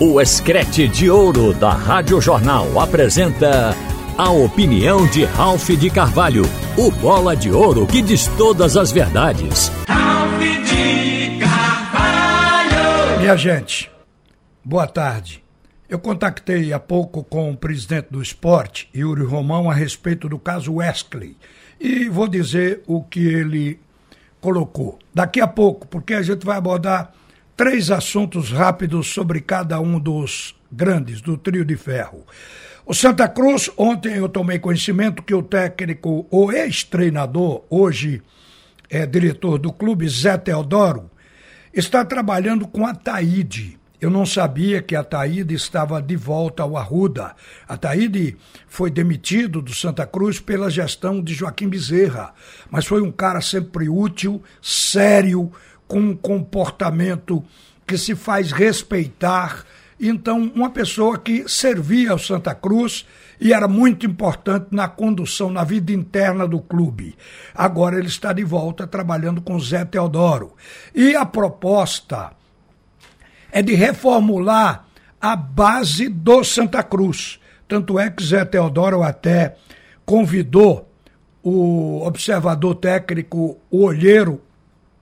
O Escrete de Ouro da Rádio Jornal apresenta a opinião de Ralph de Carvalho, o bola de ouro que diz todas as verdades. Ralph de Carvalho! Minha gente, boa tarde. Eu contactei há pouco com o presidente do esporte, Yuri Romão, a respeito do caso Wesley. E vou dizer o que ele colocou. Daqui a pouco, porque a gente vai abordar três assuntos rápidos sobre cada um dos grandes do trio de ferro. O Santa Cruz, ontem eu tomei conhecimento que o técnico, o ex-treinador, hoje é diretor do clube, Zé Teodoro, está trabalhando com a Taíde. Eu não sabia que a Taíde estava de volta ao Arruda. A Taíde foi demitido do Santa Cruz pela gestão de Joaquim Bezerra, mas foi um cara sempre útil, sério, com um comportamento que se faz respeitar. Então, uma pessoa que servia ao Santa Cruz e era muito importante na condução, na vida interna do clube. Agora ele está de volta trabalhando com Zé Teodoro. E a proposta é de reformular a base do Santa Cruz. Tanto é que Zé Teodoro até convidou o observador técnico, o olheiro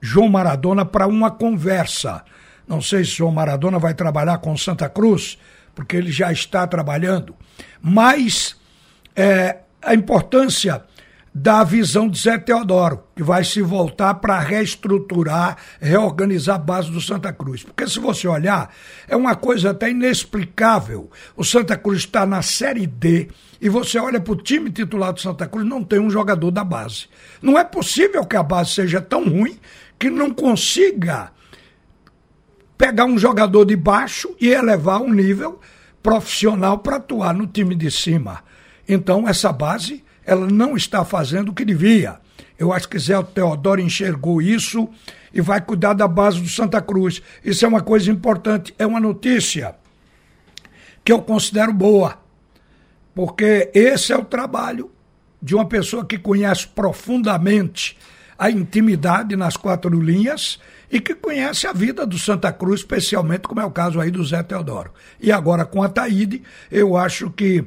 João Maradona para uma conversa. Não sei se João Maradona vai trabalhar com Santa Cruz, porque ele já está trabalhando, mas é, a importância da visão de Zé Teodoro, que vai se voltar para reestruturar, reorganizar a base do Santa Cruz. Porque se você olhar, é uma coisa até inexplicável. O Santa Cruz está na Série D e você olha para o time titular do Santa Cruz, não tem um jogador da base. Não é possível que a base seja tão ruim que não consiga pegar um jogador de baixo e elevar um nível profissional para atuar no time de cima. Então, essa base, ela não está fazendo o que devia. Eu acho que Zé Teodoro enxergou isso e vai cuidar da base do Santa Cruz. Isso é uma coisa importante, é uma notícia que eu considero boa, porque esse é o trabalho de uma pessoa que conhece profundamente a intimidade nas quatro linhas e que conhece a vida do Santa Cruz, especialmente como é o caso aí do Zé Teodoro. E agora com a Taíde, eu acho que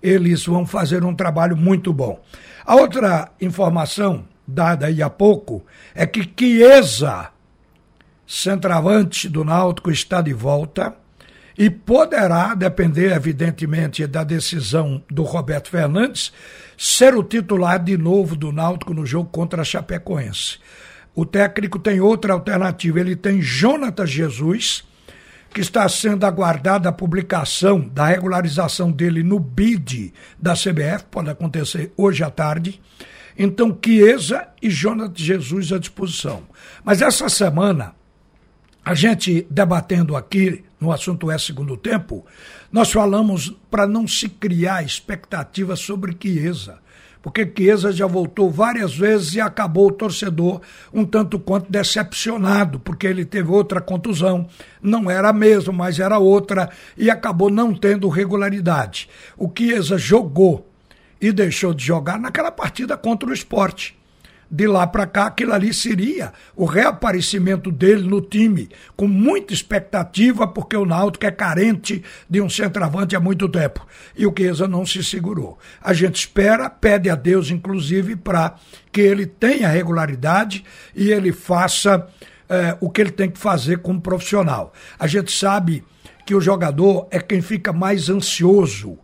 eles vão fazer um trabalho muito bom. A outra informação dada aí há pouco é que Chiesa, centroavante do Náutico, está de volta e poderá depender, evidentemente, da decisão do Roberto Fernandes ser o titular de novo do Náutico no jogo contra a Chapecoense. O técnico tem outra alternativa, ele tem Jonatas Jesus, que está sendo aguardada a publicação da regularização dele no BID da CBF, pode acontecer hoje à tarde. Então, Chiesa e Jonatas Jesus à disposição. Mas essa semana, a gente debatendo aqui no assunto é segundo tempo, nós falamos para não se criar expectativa sobre Chiesa, porque Chiesa já voltou várias vezes e acabou o torcedor um tanto quanto decepcionado, porque ele teve outra contusão, não era a mesma, mas era outra, e acabou não tendo regularidade. O Chiesa jogou e deixou de jogar naquela partida contra o esporte de lá para cá, aquilo ali seria o reaparecimento dele no time, com muita expectativa, porque o Náutico é carente de um centroavante há muito tempo. E o Chiesa não se segurou. A gente espera, pede a Deus, inclusive, para que ele tenha regularidade e ele faça é, o que ele tem que fazer como profissional. A gente sabe que o jogador é quem fica mais ansioso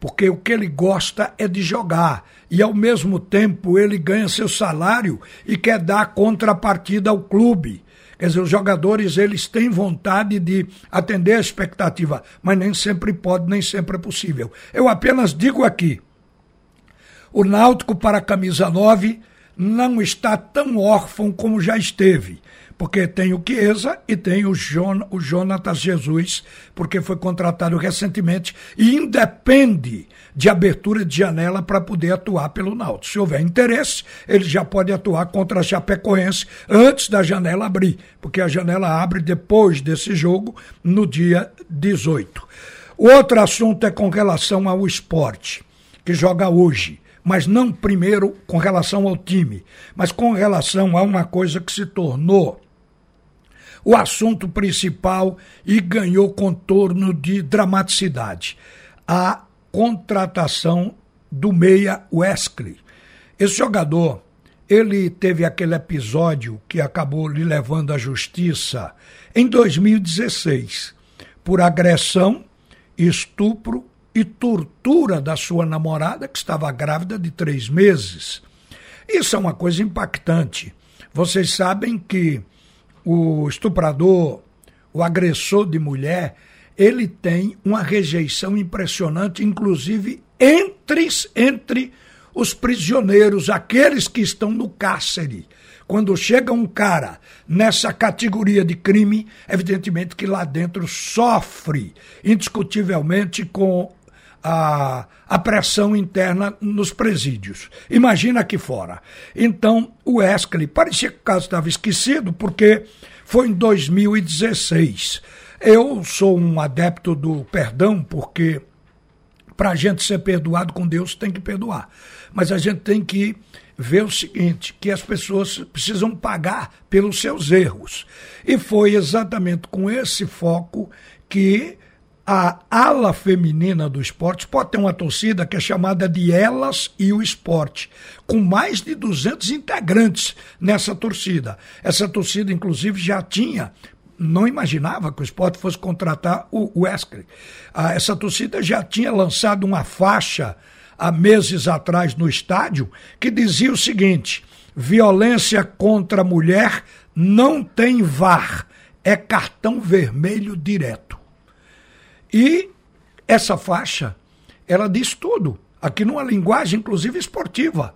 porque o que ele gosta é de jogar e ao mesmo tempo ele ganha seu salário e quer dar contrapartida ao clube. Quer dizer, os jogadores eles têm vontade de atender a expectativa, mas nem sempre pode, nem sempre é possível. Eu apenas digo aqui: o Náutico para a camisa 9 não está tão órfão como já esteve porque tem o Chiesa e tem o, Jon, o Jonatas Jesus, porque foi contratado recentemente e independe de abertura de janela para poder atuar pelo Náutico. Se houver interesse, ele já pode atuar contra a Chapecoense antes da janela abrir, porque a janela abre depois desse jogo, no dia 18. O outro assunto é com relação ao esporte, que joga hoje mas não primeiro com relação ao time, mas com relação a uma coisa que se tornou o assunto principal e ganhou contorno de dramaticidade. A contratação do meia Wesley. Esse jogador, ele teve aquele episódio que acabou lhe levando à justiça em 2016 por agressão, estupro e tortura da sua namorada, que estava grávida de três meses. Isso é uma coisa impactante. Vocês sabem que o estuprador, o agressor de mulher, ele tem uma rejeição impressionante, inclusive entre, entre os prisioneiros, aqueles que estão no cárcere. Quando chega um cara nessa categoria de crime, evidentemente que lá dentro sofre indiscutivelmente com a, a pressão interna nos presídios. Imagina aqui fora. Então, o Wesley, parecia que o caso estava esquecido, porque foi em 2016. Eu sou um adepto do perdão, porque para a gente ser perdoado com Deus tem que perdoar. Mas a gente tem que ver o seguinte, que as pessoas precisam pagar pelos seus erros. E foi exatamente com esse foco que a ala feminina do esporte pode ter uma torcida que é chamada de Elas e o Esporte, com mais de 200 integrantes nessa torcida. Essa torcida, inclusive, já tinha não imaginava que o esporte fosse contratar o Wesley. Ah, essa torcida já tinha lançado uma faixa há meses atrás no estádio que dizia o seguinte: violência contra a mulher não tem VAR, é cartão vermelho direto. E essa faixa, ela diz tudo, aqui numa linguagem inclusive esportiva.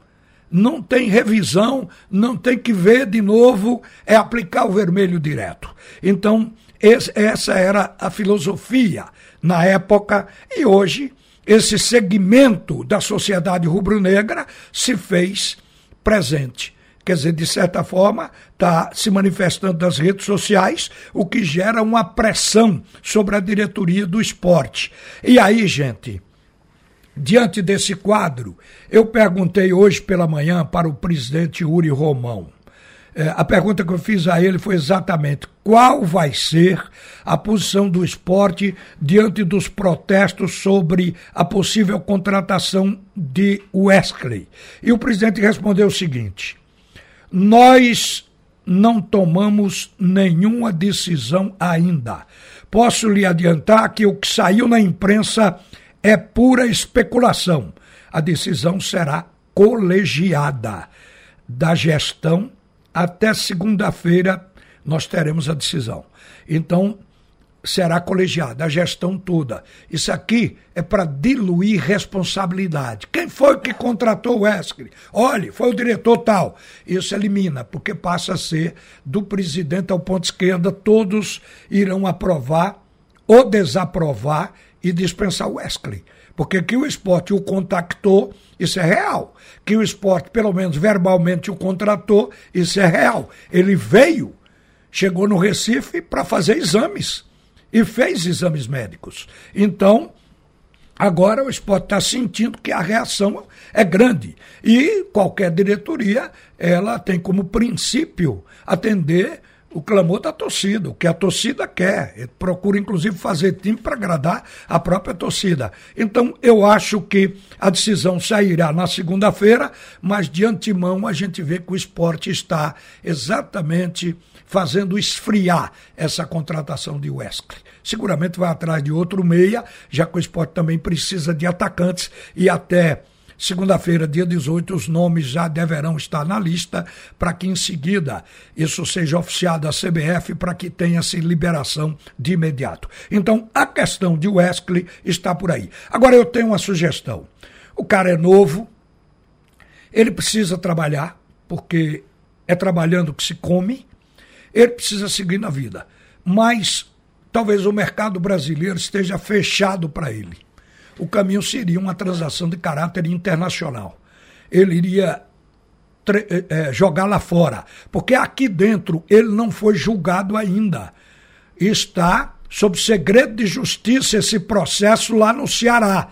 Não tem revisão, não tem que ver de novo, é aplicar o vermelho direto. Então, esse, essa era a filosofia na época e hoje esse segmento da sociedade rubro-negra se fez presente quer dizer, de certa forma, está se manifestando nas redes sociais, o que gera uma pressão sobre a diretoria do esporte. E aí, gente, diante desse quadro, eu perguntei hoje pela manhã para o presidente Uri Romão. É, a pergunta que eu fiz a ele foi exatamente qual vai ser a posição do esporte diante dos protestos sobre a possível contratação de Wesley. E o presidente respondeu o seguinte: nós não tomamos nenhuma decisão ainda. Posso lhe adiantar que o que saiu na imprensa é pura especulação. A decisão será colegiada da gestão. Até segunda-feira nós teremos a decisão. Então, será colegiada, a gestão toda. Isso aqui é para diluir responsabilidade. Quem foi que contratou o Wesley? Olhe, foi o diretor tal. Isso elimina, porque passa a ser do presidente ao ponto esquerda, todos irão aprovar ou desaprovar e dispensar o Wesley. Porque que o esporte o contactou, isso é real. Que o esporte, pelo menos verbalmente, o contratou, isso é real. Ele veio, chegou no Recife para fazer exames e fez exames médicos. Então, agora o esporte está sentindo que a reação é grande. E qualquer diretoria, ela tem como princípio atender o clamor da torcida, o que a torcida quer. Ele procura, inclusive, fazer time para agradar a própria torcida. Então, eu acho que a decisão sairá na segunda-feira, mas de antemão a gente vê que o esporte está exatamente fazendo esfriar essa contratação de Wesley. Seguramente vai atrás de outro meia, já que o esporte também precisa de atacantes e até Segunda-feira, dia 18, os nomes já deverão estar na lista para que em seguida isso seja oficiado à CBF para que tenha-se liberação de imediato. Então, a questão de Wesley está por aí. Agora eu tenho uma sugestão. O cara é novo, ele precisa trabalhar, porque é trabalhando que se come, ele precisa seguir na vida. Mas talvez o mercado brasileiro esteja fechado para ele o caminho seria uma transação de caráter internacional. Ele iria é, jogar lá fora, porque aqui dentro ele não foi julgado ainda. Está sob segredo de justiça esse processo lá no Ceará.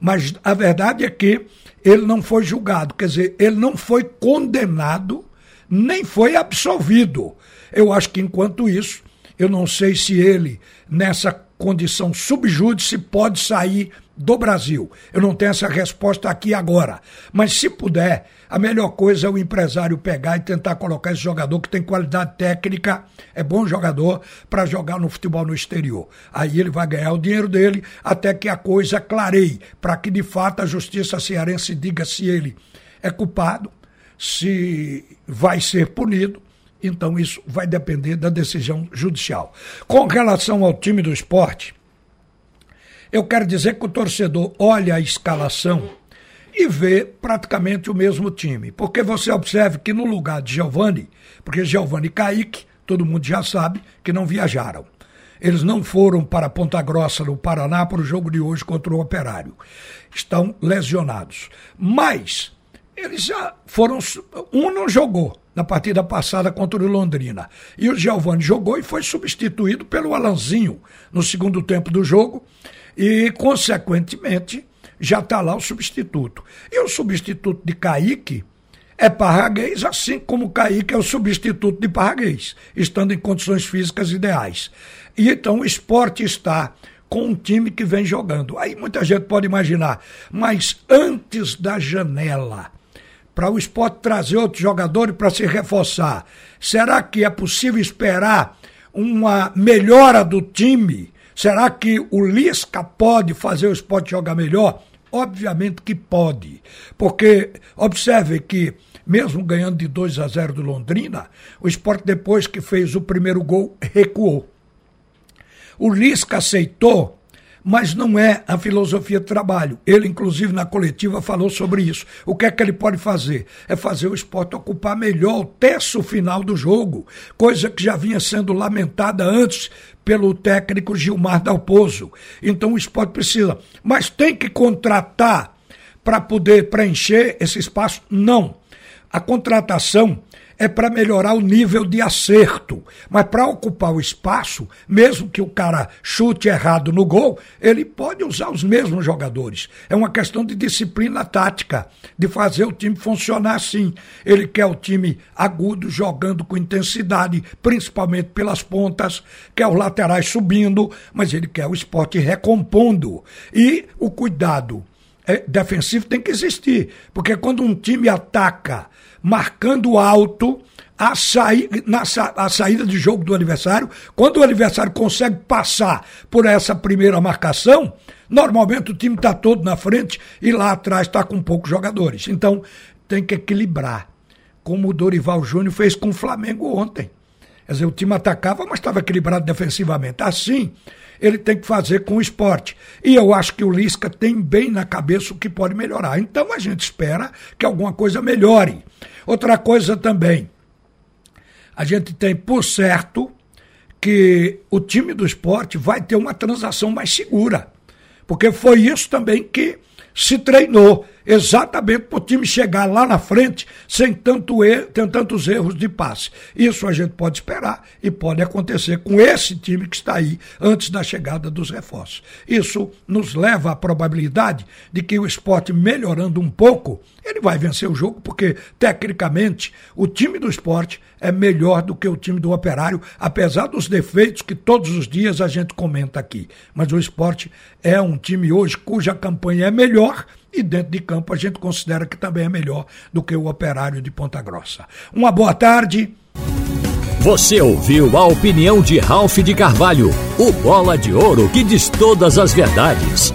Mas a verdade é que ele não foi julgado, quer dizer, ele não foi condenado, nem foi absolvido. Eu acho que enquanto isso, Eu não sei se ele, nessa condição subjúdice, pode sair do Brasil. Eu não tenho essa resposta aqui agora. Mas se puder, a melhor coisa é o empresário pegar e tentar colocar esse jogador que tem qualidade técnica, é bom jogador, para jogar no futebol no exterior. Aí ele vai ganhar o dinheiro dele até que a coisa clareie, para que de fato a justiça cearense diga se ele é culpado, se vai ser punido então isso vai depender da decisão judicial. Com relação ao time do esporte, eu quero dizer que o torcedor olha a escalação e vê praticamente o mesmo time. Porque você observe que no lugar de Giovanni, porque Giovanni e Kaique, todo mundo já sabe que não viajaram. Eles não foram para Ponta Grossa, no Paraná, para o jogo de hoje contra o Operário. Estão lesionados. Mas eles já foram. Um não jogou na partida passada contra o Londrina. E o Giovanni jogou e foi substituído pelo Alanzinho no segundo tempo do jogo. E, consequentemente, já está lá o substituto. E o substituto de Kaique é parraguês, assim como Kaique é o substituto de parraguês, estando em condições físicas ideais. E então o esporte está com um time que vem jogando. Aí muita gente pode imaginar, mas antes da janela para o esporte trazer outros jogadores para se reforçar. Será que é possível esperar uma melhora do time? Será que o Lisca pode fazer o esporte jogar melhor? Obviamente que pode, porque observe que, mesmo ganhando de 2 a 0 do Londrina, o esporte, depois que fez o primeiro gol, recuou. O Lisca aceitou mas não é a filosofia de trabalho. Ele, inclusive, na coletiva falou sobre isso. O que é que ele pode fazer? É fazer o esporte ocupar melhor o terço final do jogo, coisa que já vinha sendo lamentada antes pelo técnico Gilmar Dalpozo. Então o esporte precisa. Mas tem que contratar para poder preencher esse espaço? Não. A contratação é para melhorar o nível de acerto. Mas para ocupar o espaço, mesmo que o cara chute errado no gol, ele pode usar os mesmos jogadores. É uma questão de disciplina tática, de fazer o time funcionar assim. Ele quer o time agudo, jogando com intensidade, principalmente pelas pontas, quer os laterais subindo, mas ele quer o esporte recompondo. E o cuidado é, defensivo tem que existir, porque quando um time ataca marcando alto a, saí, na, a saída de jogo do adversário. Quando o adversário consegue passar por essa primeira marcação, normalmente o time está todo na frente e lá atrás está com poucos jogadores. Então tem que equilibrar, como o Dorival Júnior fez com o Flamengo ontem. Quer dizer, o time atacava, mas estava equilibrado defensivamente. Assim, ele tem que fazer com o esporte. E eu acho que o Lisca tem bem na cabeça o que pode melhorar. Então a gente espera que alguma coisa melhore. Outra coisa também, a gente tem por certo que o time do esporte vai ter uma transação mais segura. Porque foi isso também que se treinou exatamente para o time chegar lá na frente sem tanto tantos erros de passe. Isso a gente pode esperar e pode acontecer com esse time que está aí antes da chegada dos reforços. Isso nos leva à probabilidade de que o esporte melhorando um pouco, ele vai vencer o jogo, porque tecnicamente o time do esporte é melhor do que o time do operário, apesar dos defeitos que todos os dias a gente comenta aqui. Mas o esporte é um time hoje cuja campanha é melhor e dentro de campo a gente considera que também é melhor do que o operário de Ponta Grossa. Uma boa tarde. Você ouviu a opinião de Ralph de Carvalho, o bola de ouro que diz todas as verdades.